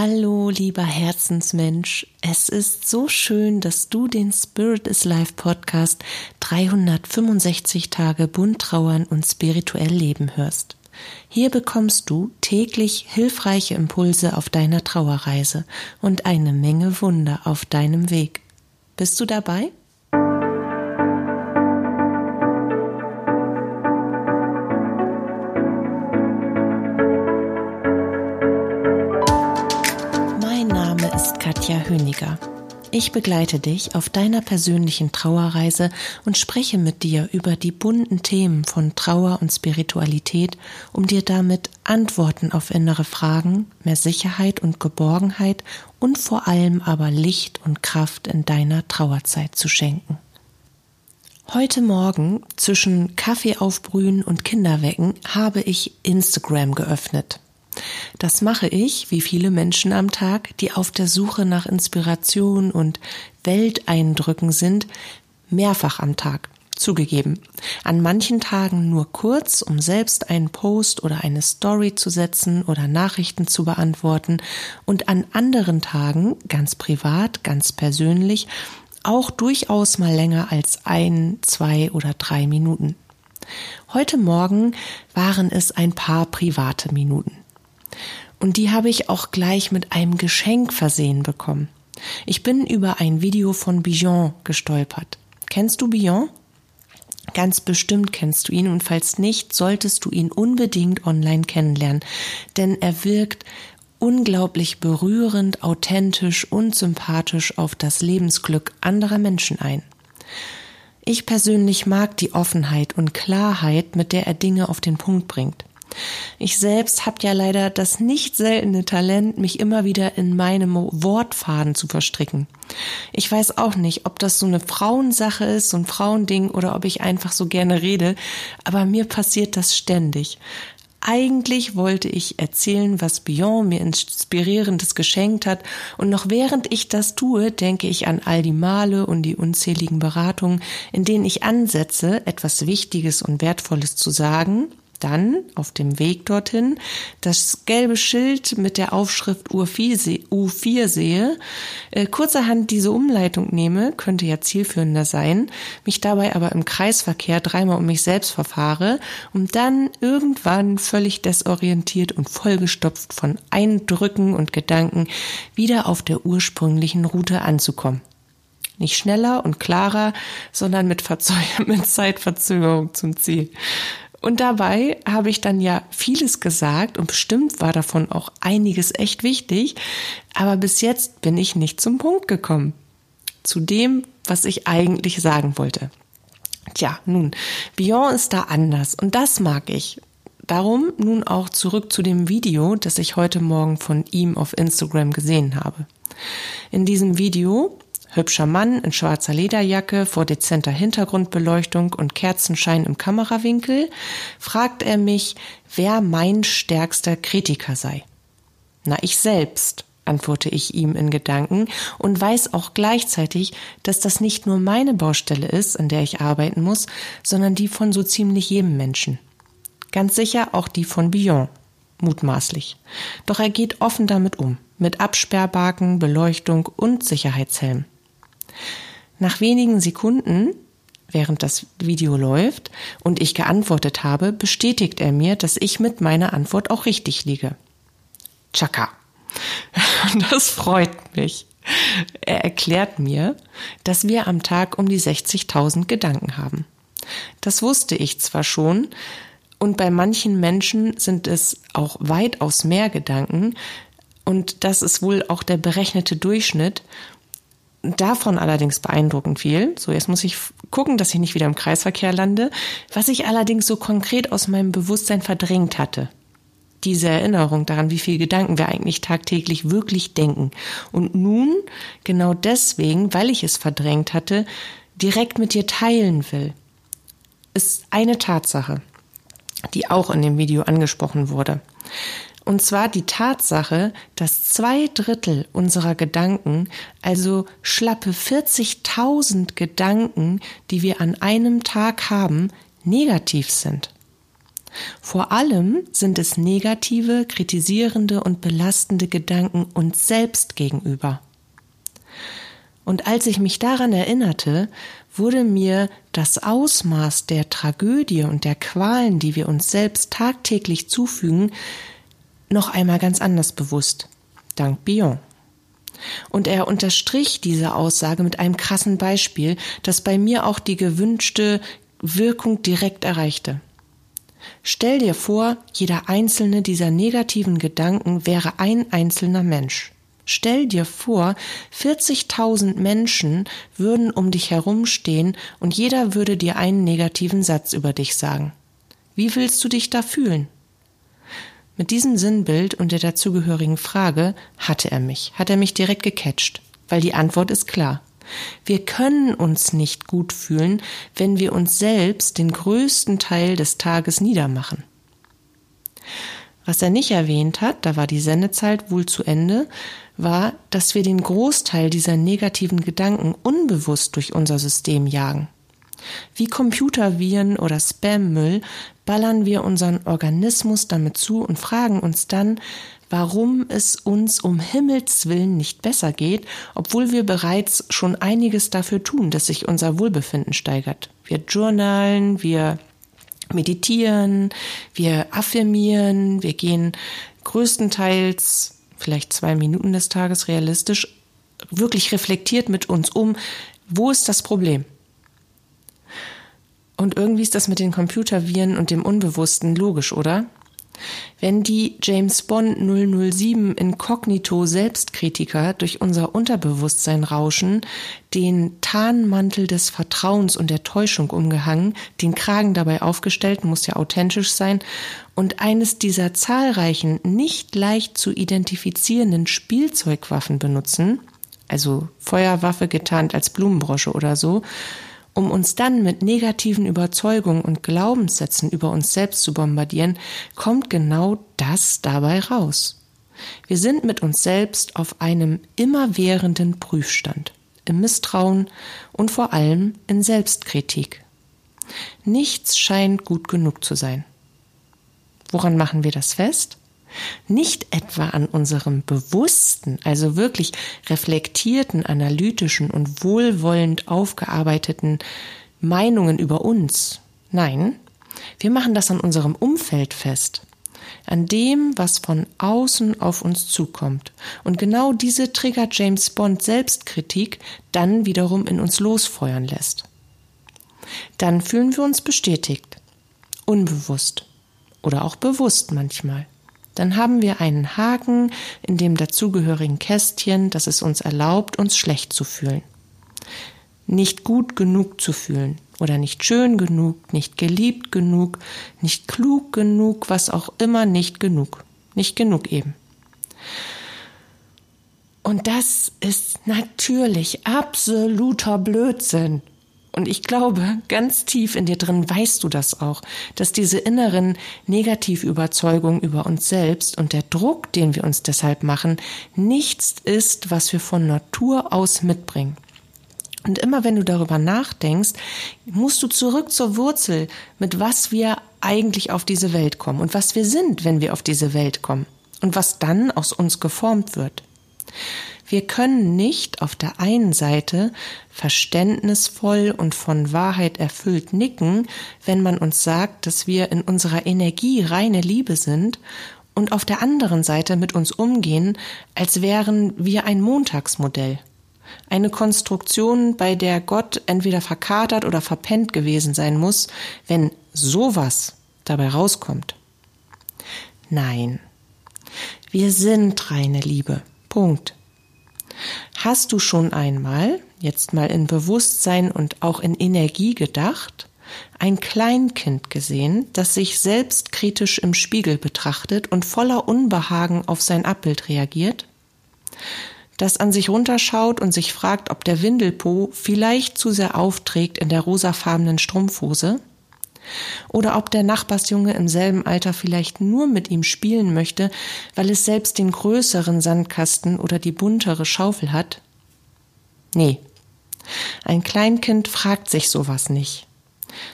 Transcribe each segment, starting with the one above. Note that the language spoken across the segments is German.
Hallo, lieber Herzensmensch. Es ist so schön, dass du den Spirit is Life Podcast 365 Tage bunt trauern und spirituell leben hörst. Hier bekommst du täglich hilfreiche Impulse auf deiner Trauerreise und eine Menge Wunder auf deinem Weg. Bist du dabei? Ich begleite dich auf deiner persönlichen Trauerreise und spreche mit dir über die bunten Themen von Trauer und Spiritualität, um dir damit Antworten auf innere Fragen, mehr Sicherheit und Geborgenheit und vor allem aber Licht und Kraft in deiner Trauerzeit zu schenken. Heute Morgen zwischen Kaffee aufbrühen und Kinderwecken habe ich Instagram geöffnet. Das mache ich, wie viele Menschen am Tag, die auf der Suche nach Inspiration und Welteindrücken sind, mehrfach am Tag. Zugegeben. An manchen Tagen nur kurz, um selbst einen Post oder eine Story zu setzen oder Nachrichten zu beantworten und an anderen Tagen, ganz privat, ganz persönlich, auch durchaus mal länger als ein, zwei oder drei Minuten. Heute Morgen waren es ein paar private Minuten. Und die habe ich auch gleich mit einem Geschenk versehen bekommen. Ich bin über ein Video von Bijon gestolpert. Kennst du Bijon? Ganz bestimmt kennst du ihn und falls nicht, solltest du ihn unbedingt online kennenlernen, denn er wirkt unglaublich berührend, authentisch und sympathisch auf das Lebensglück anderer Menschen ein. Ich persönlich mag die Offenheit und Klarheit, mit der er Dinge auf den Punkt bringt. Ich selbst habe ja leider das nicht seltene Talent, mich immer wieder in meinem Wortfaden zu verstricken. Ich weiß auch nicht, ob das so eine Frauensache ist, so ein Frauending oder ob ich einfach so gerne rede, aber mir passiert das ständig. Eigentlich wollte ich erzählen, was Bion mir inspirierendes geschenkt hat, und noch während ich das tue, denke ich an all die Male und die unzähligen Beratungen, in denen ich ansetze, etwas Wichtiges und Wertvolles zu sagen, dann auf dem Weg dorthin das gelbe Schild mit der Aufschrift U4 sehe, äh, kurzerhand diese Umleitung nehme, könnte ja zielführender sein, mich dabei aber im Kreisverkehr dreimal um mich selbst verfahre, um dann irgendwann völlig desorientiert und vollgestopft von Eindrücken und Gedanken wieder auf der ursprünglichen Route anzukommen. Nicht schneller und klarer, sondern mit, Verzeih mit Zeitverzögerung zum Ziel. Und dabei habe ich dann ja vieles gesagt und bestimmt war davon auch einiges echt wichtig, aber bis jetzt bin ich nicht zum Punkt gekommen. Zu dem, was ich eigentlich sagen wollte. Tja, nun, Beyond ist da anders und das mag ich. Darum nun auch zurück zu dem Video, das ich heute Morgen von ihm auf Instagram gesehen habe. In diesem Video Hübscher Mann in schwarzer Lederjacke vor dezenter Hintergrundbeleuchtung und Kerzenschein im Kamerawinkel, fragt er mich, wer mein stärkster Kritiker sei. Na, ich selbst, antworte ich ihm in Gedanken und weiß auch gleichzeitig, dass das nicht nur meine Baustelle ist, an der ich arbeiten muss, sondern die von so ziemlich jedem Menschen. Ganz sicher auch die von Bion, mutmaßlich. Doch er geht offen damit um, mit Absperrbaken, Beleuchtung und Sicherheitshelm. Nach wenigen Sekunden, während das Video läuft und ich geantwortet habe, bestätigt er mir, dass ich mit meiner Antwort auch richtig liege. Chaka. Das freut mich. Er erklärt mir, dass wir am Tag um die 60.000 Gedanken haben. Das wusste ich zwar schon, und bei manchen Menschen sind es auch weitaus mehr Gedanken, und das ist wohl auch der berechnete Durchschnitt, Davon allerdings beeindruckend viel. So, jetzt muss ich gucken, dass ich nicht wieder im Kreisverkehr lande. Was ich allerdings so konkret aus meinem Bewusstsein verdrängt hatte. Diese Erinnerung daran, wie viele Gedanken wir eigentlich tagtäglich wirklich denken. Und nun, genau deswegen, weil ich es verdrängt hatte, direkt mit dir teilen will, ist eine Tatsache, die auch in dem Video angesprochen wurde. Und zwar die Tatsache, dass zwei Drittel unserer Gedanken, also schlappe 40.000 Gedanken, die wir an einem Tag haben, negativ sind. Vor allem sind es negative, kritisierende und belastende Gedanken uns selbst gegenüber. Und als ich mich daran erinnerte, wurde mir das Ausmaß der Tragödie und der Qualen, die wir uns selbst tagtäglich zufügen, noch einmal ganz anders bewusst. Dank Bion. Und er unterstrich diese Aussage mit einem krassen Beispiel, das bei mir auch die gewünschte Wirkung direkt erreichte. Stell dir vor, jeder einzelne dieser negativen Gedanken wäre ein einzelner Mensch. Stell dir vor, 40.000 Menschen würden um dich herumstehen und jeder würde dir einen negativen Satz über dich sagen. Wie willst du dich da fühlen? Mit diesem Sinnbild und der dazugehörigen Frage hatte er mich, hat er mich direkt gecatcht, weil die Antwort ist klar. Wir können uns nicht gut fühlen, wenn wir uns selbst den größten Teil des Tages niedermachen. Was er nicht erwähnt hat, da war die Sendezeit wohl zu Ende, war, dass wir den Großteil dieser negativen Gedanken unbewusst durch unser System jagen. Wie Computerviren oder Spammüll ballern wir unseren Organismus damit zu und fragen uns dann, warum es uns um Himmels willen nicht besser geht, obwohl wir bereits schon einiges dafür tun, dass sich unser Wohlbefinden steigert. Wir journalen, wir meditieren, wir affirmieren, wir gehen größtenteils vielleicht zwei Minuten des Tages realistisch wirklich reflektiert mit uns um, wo ist das Problem? Und irgendwie ist das mit den Computerviren und dem Unbewussten logisch, oder? Wenn die James Bond 007 Inkognito Selbstkritiker durch unser Unterbewusstsein rauschen, den Tarnmantel des Vertrauens und der Täuschung umgehangen, den Kragen dabei aufgestellt, muss ja authentisch sein, und eines dieser zahlreichen, nicht leicht zu identifizierenden Spielzeugwaffen benutzen, also Feuerwaffe getarnt als Blumenbrosche oder so, um uns dann mit negativen Überzeugungen und Glaubenssätzen über uns selbst zu bombardieren, kommt genau das dabei raus. Wir sind mit uns selbst auf einem immerwährenden Prüfstand, im Misstrauen und vor allem in Selbstkritik. Nichts scheint gut genug zu sein. Woran machen wir das fest? Nicht etwa an unserem bewussten, also wirklich reflektierten, analytischen und wohlwollend aufgearbeiteten Meinungen über uns. Nein, wir machen das an unserem Umfeld fest, an dem, was von außen auf uns zukommt. Und genau diese triggert James Bond Selbstkritik dann wiederum in uns losfeuern lässt. Dann fühlen wir uns bestätigt, unbewusst oder auch bewusst manchmal dann haben wir einen Haken in dem dazugehörigen Kästchen, das es uns erlaubt, uns schlecht zu fühlen. Nicht gut genug zu fühlen oder nicht schön genug, nicht geliebt genug, nicht klug genug, was auch immer nicht genug. Nicht genug eben. Und das ist natürlich absoluter Blödsinn. Und ich glaube, ganz tief in dir drin weißt du das auch, dass diese inneren Negativüberzeugungen über uns selbst und der Druck, den wir uns deshalb machen, nichts ist, was wir von Natur aus mitbringen. Und immer wenn du darüber nachdenkst, musst du zurück zur Wurzel, mit was wir eigentlich auf diese Welt kommen und was wir sind, wenn wir auf diese Welt kommen und was dann aus uns geformt wird. Wir können nicht auf der einen Seite verständnisvoll und von Wahrheit erfüllt nicken, wenn man uns sagt, dass wir in unserer Energie reine Liebe sind und auf der anderen Seite mit uns umgehen, als wären wir ein Montagsmodell. Eine Konstruktion, bei der Gott entweder verkatert oder verpennt gewesen sein muss, wenn sowas dabei rauskommt. Nein. Wir sind reine Liebe. Punkt. Hast du schon einmal, jetzt mal in Bewusstsein und auch in Energie gedacht, ein Kleinkind gesehen, das sich selbstkritisch im Spiegel betrachtet und voller Unbehagen auf sein Abbild reagiert? Das an sich runterschaut und sich fragt, ob der Windelpo vielleicht zu sehr aufträgt in der rosafarbenen Strumpfhose? Oder ob der Nachbarsjunge im selben Alter vielleicht nur mit ihm spielen möchte, weil es selbst den größeren Sandkasten oder die buntere Schaufel hat? Nee. Ein Kleinkind fragt sich sowas nicht.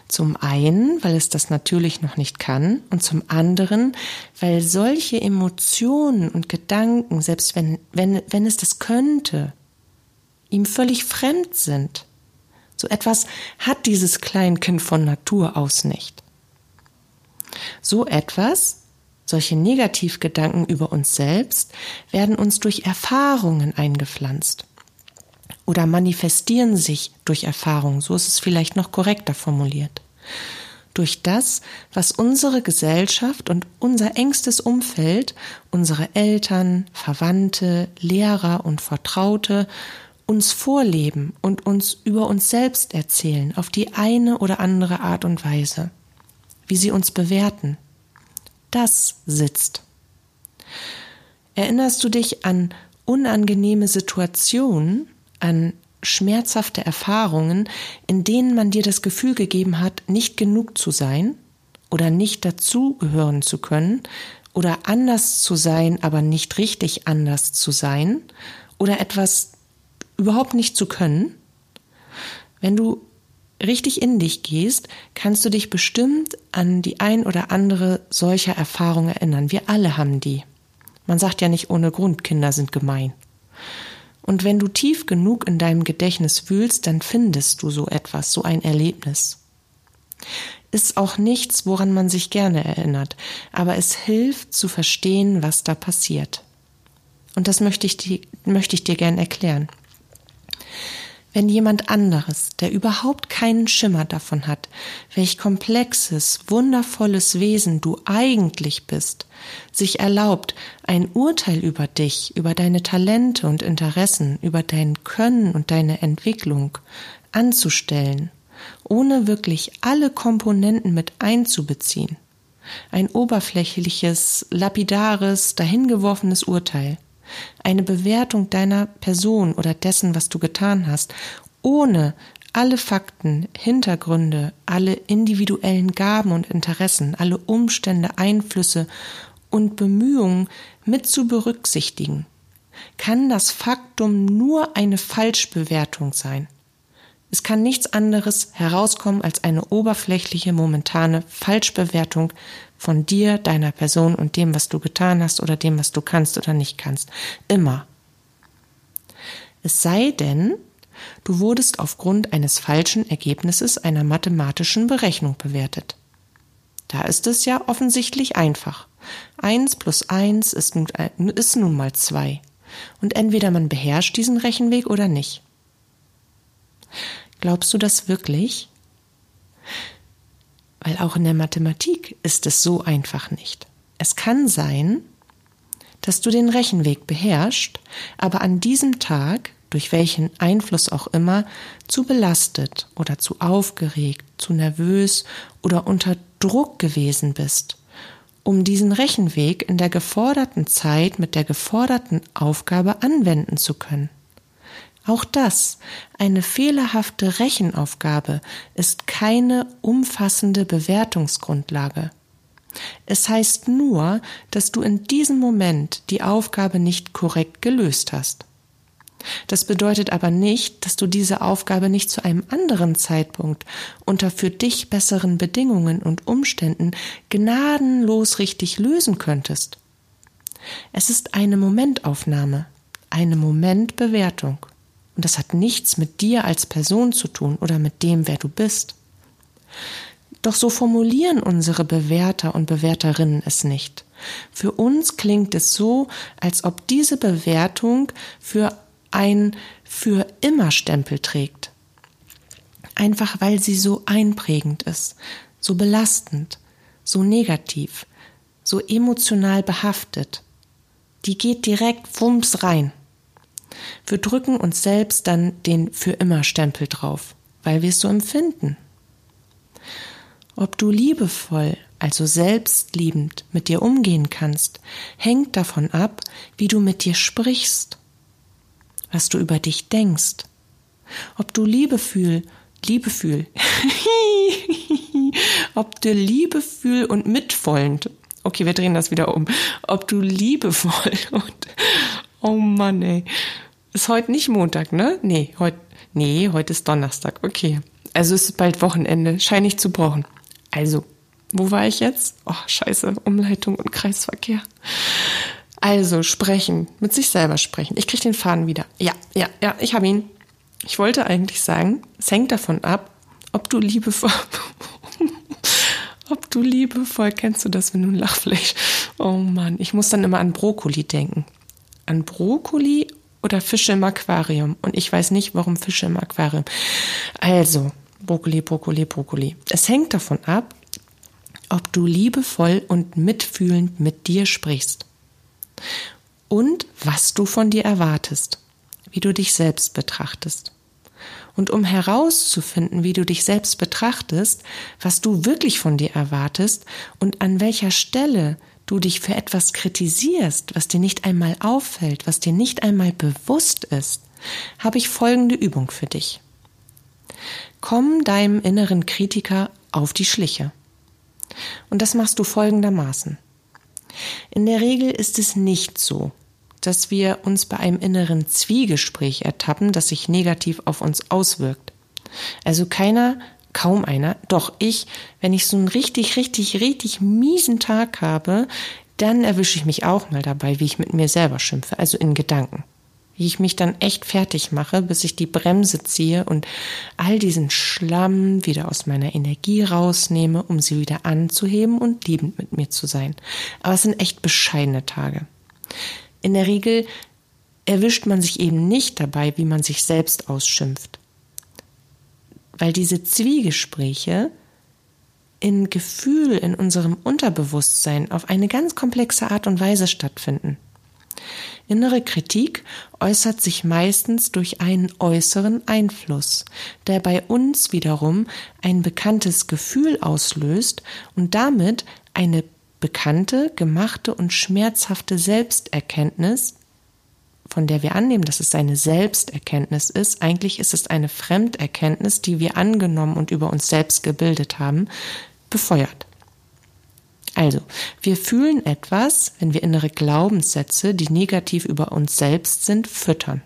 Zum einen, weil es das natürlich noch nicht kann und zum anderen, weil solche Emotionen und Gedanken, selbst wenn, wenn, wenn es das könnte, ihm völlig fremd sind. So etwas hat dieses Kleinkind von Natur aus nicht. So etwas, solche Negativgedanken über uns selbst, werden uns durch Erfahrungen eingepflanzt oder manifestieren sich durch Erfahrungen, so ist es vielleicht noch korrekter formuliert. Durch das, was unsere Gesellschaft und unser engstes Umfeld, unsere Eltern, Verwandte, Lehrer und Vertraute uns vorleben und uns über uns selbst erzählen auf die eine oder andere Art und Weise, wie sie uns bewerten. Das sitzt. Erinnerst du dich an unangenehme Situationen, an schmerzhafte Erfahrungen, in denen man dir das Gefühl gegeben hat, nicht genug zu sein oder nicht dazugehören zu können oder anders zu sein, aber nicht richtig anders zu sein oder etwas überhaupt nicht zu können? Wenn du richtig in dich gehst, kannst du dich bestimmt an die ein oder andere solcher Erfahrung erinnern. Wir alle haben die. Man sagt ja nicht ohne Grund, Kinder sind gemein. Und wenn du tief genug in deinem Gedächtnis wühlst, dann findest du so etwas, so ein Erlebnis. Ist auch nichts, woran man sich gerne erinnert, aber es hilft zu verstehen, was da passiert. Und das möchte ich, die, möchte ich dir gern erklären. Wenn jemand anderes, der überhaupt keinen Schimmer davon hat, welch komplexes, wundervolles Wesen du eigentlich bist, sich erlaubt, ein Urteil über dich, über deine Talente und Interessen, über dein Können und deine Entwicklung anzustellen, ohne wirklich alle Komponenten mit einzubeziehen, ein oberflächliches, lapidares, dahingeworfenes Urteil, eine Bewertung deiner Person oder dessen, was du getan hast, ohne alle Fakten, Hintergründe, alle individuellen Gaben und Interessen, alle Umstände, Einflüsse und Bemühungen mit zu berücksichtigen, kann das Faktum nur eine Falschbewertung sein. Es kann nichts anderes herauskommen als eine oberflächliche, momentane Falschbewertung von dir, deiner Person und dem, was du getan hast oder dem, was du kannst oder nicht kannst. Immer. Es sei denn, du wurdest aufgrund eines falschen Ergebnisses einer mathematischen Berechnung bewertet. Da ist es ja offensichtlich einfach. Eins plus eins ist nun, ist nun mal zwei. Und entweder man beherrscht diesen Rechenweg oder nicht. Glaubst du das wirklich? Weil auch in der Mathematik ist es so einfach nicht. Es kann sein, dass du den Rechenweg beherrschst, aber an diesem Tag, durch welchen Einfluss auch immer, zu belastet oder zu aufgeregt, zu nervös oder unter Druck gewesen bist, um diesen Rechenweg in der geforderten Zeit mit der geforderten Aufgabe anwenden zu können. Auch das, eine fehlerhafte Rechenaufgabe, ist keine umfassende Bewertungsgrundlage. Es heißt nur, dass du in diesem Moment die Aufgabe nicht korrekt gelöst hast. Das bedeutet aber nicht, dass du diese Aufgabe nicht zu einem anderen Zeitpunkt unter für dich besseren Bedingungen und Umständen gnadenlos richtig lösen könntest. Es ist eine Momentaufnahme, eine Momentbewertung. Und das hat nichts mit dir als Person zu tun oder mit dem, wer du bist. Doch so formulieren unsere Bewerter und Bewerterinnen es nicht. Für uns klingt es so, als ob diese Bewertung für ein für immer Stempel trägt. Einfach weil sie so einprägend ist, so belastend, so negativ, so emotional behaftet. Die geht direkt wumms rein. Wir drücken uns selbst dann den für immer Stempel drauf, weil wir es so empfinden. Ob du liebevoll, also selbstliebend mit dir umgehen kannst, hängt davon ab, wie du mit dir sprichst, was du über dich denkst. Ob du Liebefühl, Liebefühl, ob du liebefühl und mitvollend, okay, wir drehen das wieder um, ob du liebevoll und, oh Mann, ey, ist heute nicht Montag, ne? Nee, heute, nee, heute ist Donnerstag, okay. Also es ist bald Wochenende, scheine ich zu brauchen. Also, wo war ich jetzt? Oh, scheiße, Umleitung und Kreisverkehr. Also, sprechen, mit sich selber sprechen. Ich kriege den Faden wieder. Ja, ja, ja, ich habe ihn. Ich wollte eigentlich sagen, es hängt davon ab, ob du liebevoll, ob du liebevoll, kennst du das, wenn du ein Lachfleisch, oh Mann, ich muss dann immer an Brokkoli denken. An Brokkoli oder Fische im Aquarium. Und ich weiß nicht, warum Fische im Aquarium. Also, Brokkoli, Brokkoli, Brokkoli. Es hängt davon ab, ob du liebevoll und mitfühlend mit dir sprichst. Und was du von dir erwartest, wie du dich selbst betrachtest. Und um herauszufinden, wie du dich selbst betrachtest, was du wirklich von dir erwartest und an welcher Stelle du dich für etwas kritisierst, was dir nicht einmal auffällt, was dir nicht einmal bewusst ist, habe ich folgende Übung für dich. Komm deinem inneren Kritiker auf die Schliche. Und das machst du folgendermaßen. In der Regel ist es nicht so, dass wir uns bei einem inneren Zwiegespräch ertappen, das sich negativ auf uns auswirkt. Also keiner kaum einer. Doch ich, wenn ich so einen richtig, richtig, richtig miesen Tag habe, dann erwische ich mich auch mal dabei, wie ich mit mir selber schimpfe, also in Gedanken. Wie ich mich dann echt fertig mache, bis ich die Bremse ziehe und all diesen Schlamm wieder aus meiner Energie rausnehme, um sie wieder anzuheben und liebend mit mir zu sein. Aber es sind echt bescheidene Tage. In der Regel erwischt man sich eben nicht dabei, wie man sich selbst ausschimpft weil diese Zwiegespräche in Gefühl in unserem Unterbewusstsein auf eine ganz komplexe Art und Weise stattfinden. Innere Kritik äußert sich meistens durch einen äußeren Einfluss, der bei uns wiederum ein bekanntes Gefühl auslöst und damit eine bekannte, gemachte und schmerzhafte Selbsterkenntnis von der wir annehmen, dass es seine Selbsterkenntnis ist, eigentlich ist es eine Fremderkenntnis, die wir angenommen und über uns selbst gebildet haben, befeuert. Also, wir fühlen etwas, wenn wir innere Glaubenssätze, die negativ über uns selbst sind, füttern.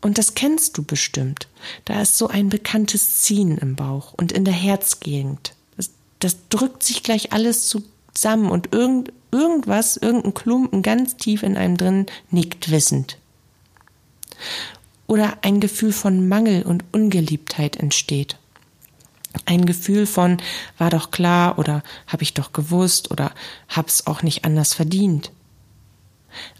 Und das kennst du bestimmt. Da ist so ein bekanntes Ziehen im Bauch und in der Herzgegend. Das, das drückt sich gleich alles zusammen und irgend, irgendwas, irgendein Klumpen ganz tief in einem drin nickt wissend. Oder ein Gefühl von Mangel und Ungeliebtheit entsteht. Ein Gefühl von war doch klar oder hab ich doch gewusst oder hab's auch nicht anders verdient.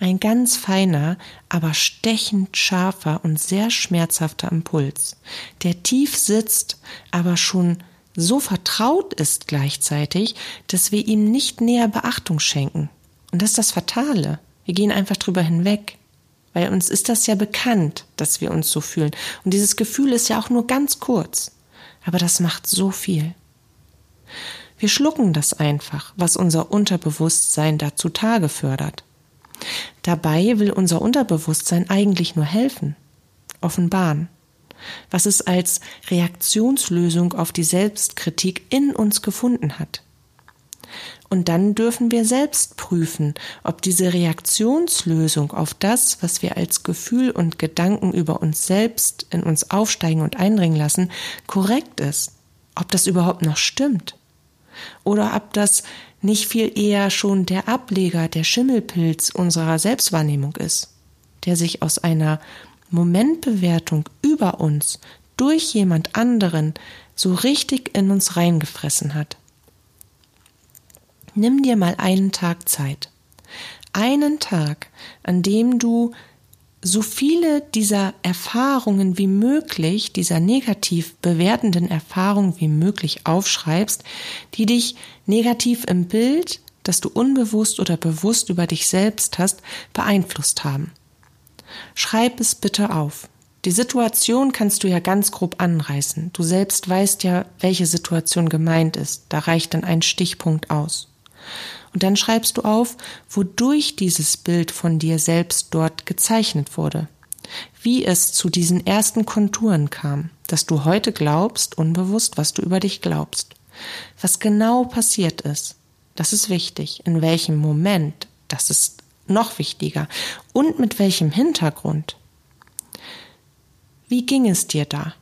Ein ganz feiner, aber stechend scharfer und sehr schmerzhafter Impuls, der tief sitzt, aber schon so vertraut ist gleichzeitig, dass wir ihm nicht näher Beachtung schenken. Und das ist das Fatale. Wir gehen einfach drüber hinweg. Weil uns ist das ja bekannt, dass wir uns so fühlen. Und dieses Gefühl ist ja auch nur ganz kurz. Aber das macht so viel. Wir schlucken das einfach, was unser Unterbewusstsein dazu Tage fördert. Dabei will unser Unterbewusstsein eigentlich nur helfen, offenbaren was es als Reaktionslösung auf die Selbstkritik in uns gefunden hat. Und dann dürfen wir selbst prüfen, ob diese Reaktionslösung auf das, was wir als Gefühl und Gedanken über uns selbst in uns aufsteigen und eindringen lassen, korrekt ist, ob das überhaupt noch stimmt. Oder ob das nicht viel eher schon der Ableger, der Schimmelpilz unserer Selbstwahrnehmung ist, der sich aus einer Momentbewertung über uns durch jemand anderen so richtig in uns reingefressen hat. Nimm dir mal einen Tag Zeit. Einen Tag, an dem du so viele dieser Erfahrungen wie möglich, dieser negativ bewertenden Erfahrungen wie möglich aufschreibst, die dich negativ im Bild, das du unbewusst oder bewusst über dich selbst hast, beeinflusst haben. Schreib es bitte auf. Die Situation kannst du ja ganz grob anreißen. Du selbst weißt ja, welche Situation gemeint ist. Da reicht dann ein Stichpunkt aus. Und dann schreibst du auf, wodurch dieses Bild von dir selbst dort gezeichnet wurde. Wie es zu diesen ersten Konturen kam, dass du heute glaubst, unbewusst, was du über dich glaubst. Was genau passiert ist. Das ist wichtig. In welchem Moment. Das ist noch wichtiger. Und mit welchem Hintergrund? Wie ging es dir da?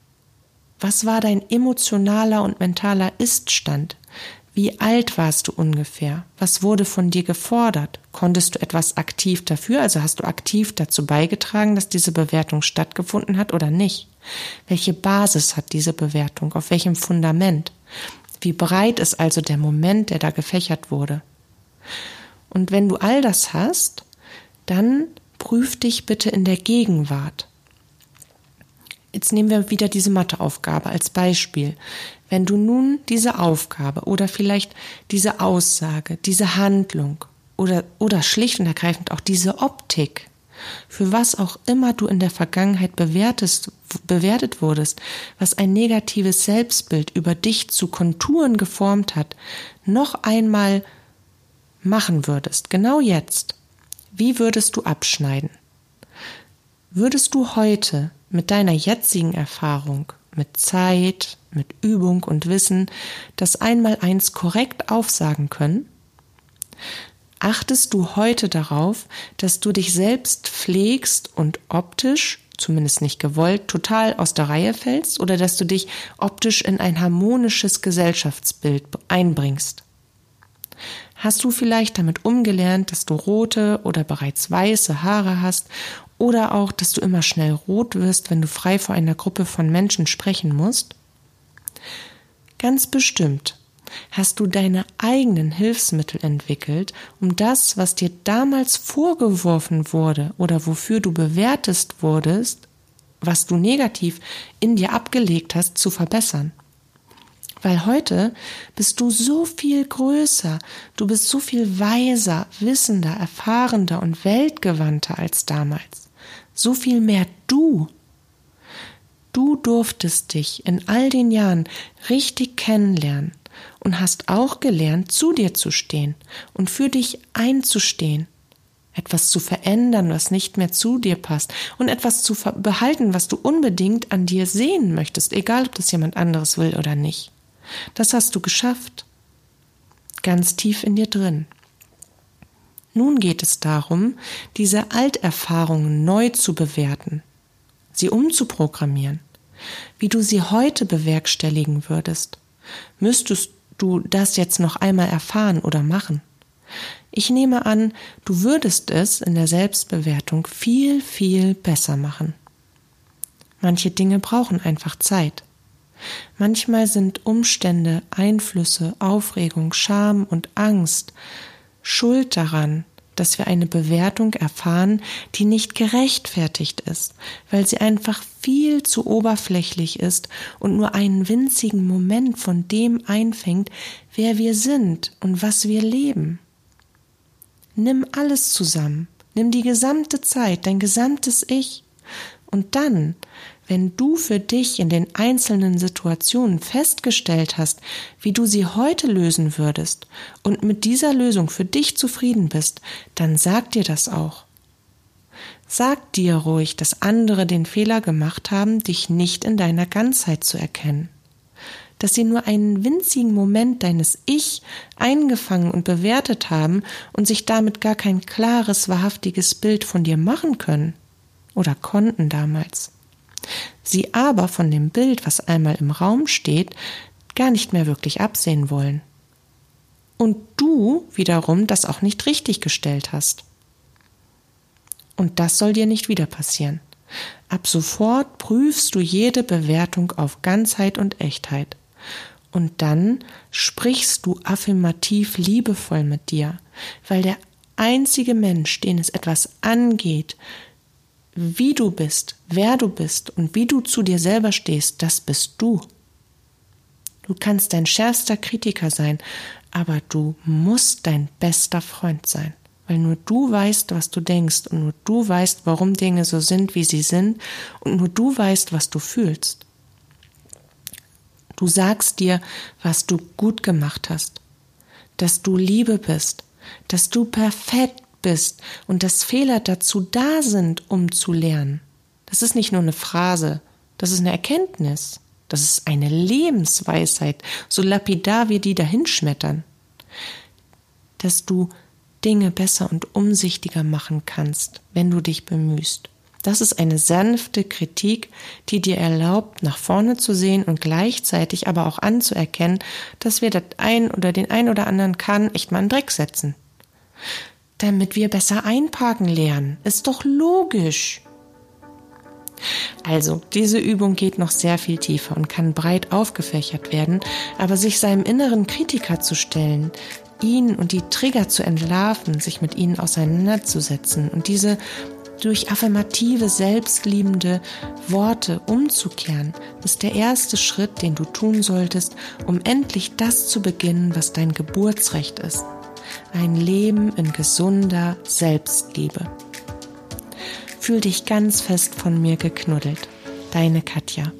Was war dein emotionaler und mentaler Iststand? Wie alt warst du ungefähr? Was wurde von dir gefordert? Konntest du etwas aktiv dafür? Also hast du aktiv dazu beigetragen, dass diese Bewertung stattgefunden hat oder nicht? Welche Basis hat diese Bewertung? Auf welchem Fundament? Wie breit ist also der Moment, der da gefächert wurde? Und wenn du all das hast, dann prüf dich bitte in der Gegenwart. Jetzt nehmen wir wieder diese Matheaufgabe als Beispiel. Wenn du nun diese Aufgabe oder vielleicht diese Aussage, diese Handlung oder, oder schlicht und ergreifend auch diese Optik, für was auch immer du in der Vergangenheit bewertest, bewertet wurdest, was ein negatives Selbstbild über dich zu Konturen geformt hat, noch einmal machen würdest, genau jetzt, wie würdest du abschneiden? Würdest du heute mit deiner jetzigen Erfahrung, mit Zeit, mit Übung und Wissen das Einmaleins korrekt aufsagen können? Achtest du heute darauf, dass du dich selbst pflegst und optisch, zumindest nicht gewollt, total aus der Reihe fällst oder dass du dich optisch in ein harmonisches Gesellschaftsbild einbringst? Hast du vielleicht damit umgelernt, dass du rote oder bereits weiße Haare hast oder auch, dass du immer schnell rot wirst, wenn du frei vor einer Gruppe von Menschen sprechen musst? Ganz bestimmt hast du deine eigenen Hilfsmittel entwickelt, um das, was dir damals vorgeworfen wurde oder wofür du bewertest wurdest, was du negativ in dir abgelegt hast, zu verbessern. Weil heute bist du so viel größer, du bist so viel weiser, wissender, erfahrener und weltgewandter als damals. So viel mehr du. Du durftest dich in all den Jahren richtig kennenlernen und hast auch gelernt, zu dir zu stehen und für dich einzustehen, etwas zu verändern, was nicht mehr zu dir passt und etwas zu behalten, was du unbedingt an dir sehen möchtest, egal ob das jemand anderes will oder nicht. Das hast du geschafft. Ganz tief in dir drin. Nun geht es darum, diese Alterfahrungen neu zu bewerten, sie umzuprogrammieren. Wie du sie heute bewerkstelligen würdest, müsstest du das jetzt noch einmal erfahren oder machen. Ich nehme an, du würdest es in der Selbstbewertung viel, viel besser machen. Manche Dinge brauchen einfach Zeit. Manchmal sind Umstände, Einflüsse, Aufregung, Scham und Angst schuld daran, dass wir eine Bewertung erfahren, die nicht gerechtfertigt ist, weil sie einfach viel zu oberflächlich ist und nur einen winzigen Moment von dem einfängt, wer wir sind und was wir leben. Nimm alles zusammen, nimm die gesamte Zeit, dein gesamtes Ich, und dann wenn du für dich in den einzelnen Situationen festgestellt hast, wie du sie heute lösen würdest und mit dieser Lösung für dich zufrieden bist, dann sag dir das auch. Sag dir ruhig, dass andere den Fehler gemacht haben, dich nicht in deiner Ganzheit zu erkennen. Dass sie nur einen winzigen Moment deines Ich eingefangen und bewertet haben und sich damit gar kein klares, wahrhaftiges Bild von dir machen können oder konnten damals sie aber von dem Bild, was einmal im Raum steht, gar nicht mehr wirklich absehen wollen. Und du wiederum das auch nicht richtig gestellt hast. Und das soll dir nicht wieder passieren. Ab sofort prüfst du jede Bewertung auf Ganzheit und Echtheit. Und dann sprichst du affirmativ liebevoll mit dir, weil der einzige Mensch, den es etwas angeht, wie du bist, wer du bist und wie du zu dir selber stehst, das bist du. Du kannst dein schärfster Kritiker sein, aber du musst dein bester Freund sein, weil nur du weißt, was du denkst und nur du weißt, warum Dinge so sind, wie sie sind und nur du weißt, was du fühlst. Du sagst dir, was du gut gemacht hast, dass du Liebe bist, dass du perfekt bist und dass Fehler dazu da sind, um zu lernen. Das ist nicht nur eine Phrase, das ist eine Erkenntnis, das ist eine Lebensweisheit, so lapidar wir die dahinschmettern. Dass du Dinge besser und umsichtiger machen kannst, wenn du dich bemühst. Das ist eine sanfte Kritik, die dir erlaubt, nach vorne zu sehen und gleichzeitig aber auch anzuerkennen, dass wir das ein oder den ein oder anderen kann echt mal einen Dreck setzen. Damit wir besser einparken lernen. Ist doch logisch. Also, diese Übung geht noch sehr viel tiefer und kann breit aufgefächert werden, aber sich seinem inneren Kritiker zu stellen, ihn und die Trigger zu entlarven, sich mit ihnen auseinanderzusetzen und diese durch affirmative, selbstliebende Worte umzukehren, ist der erste Schritt, den du tun solltest, um endlich das zu beginnen, was dein Geburtsrecht ist. Ein Leben in gesunder Selbstliebe. Fühl dich ganz fest von mir geknuddelt. Deine Katja.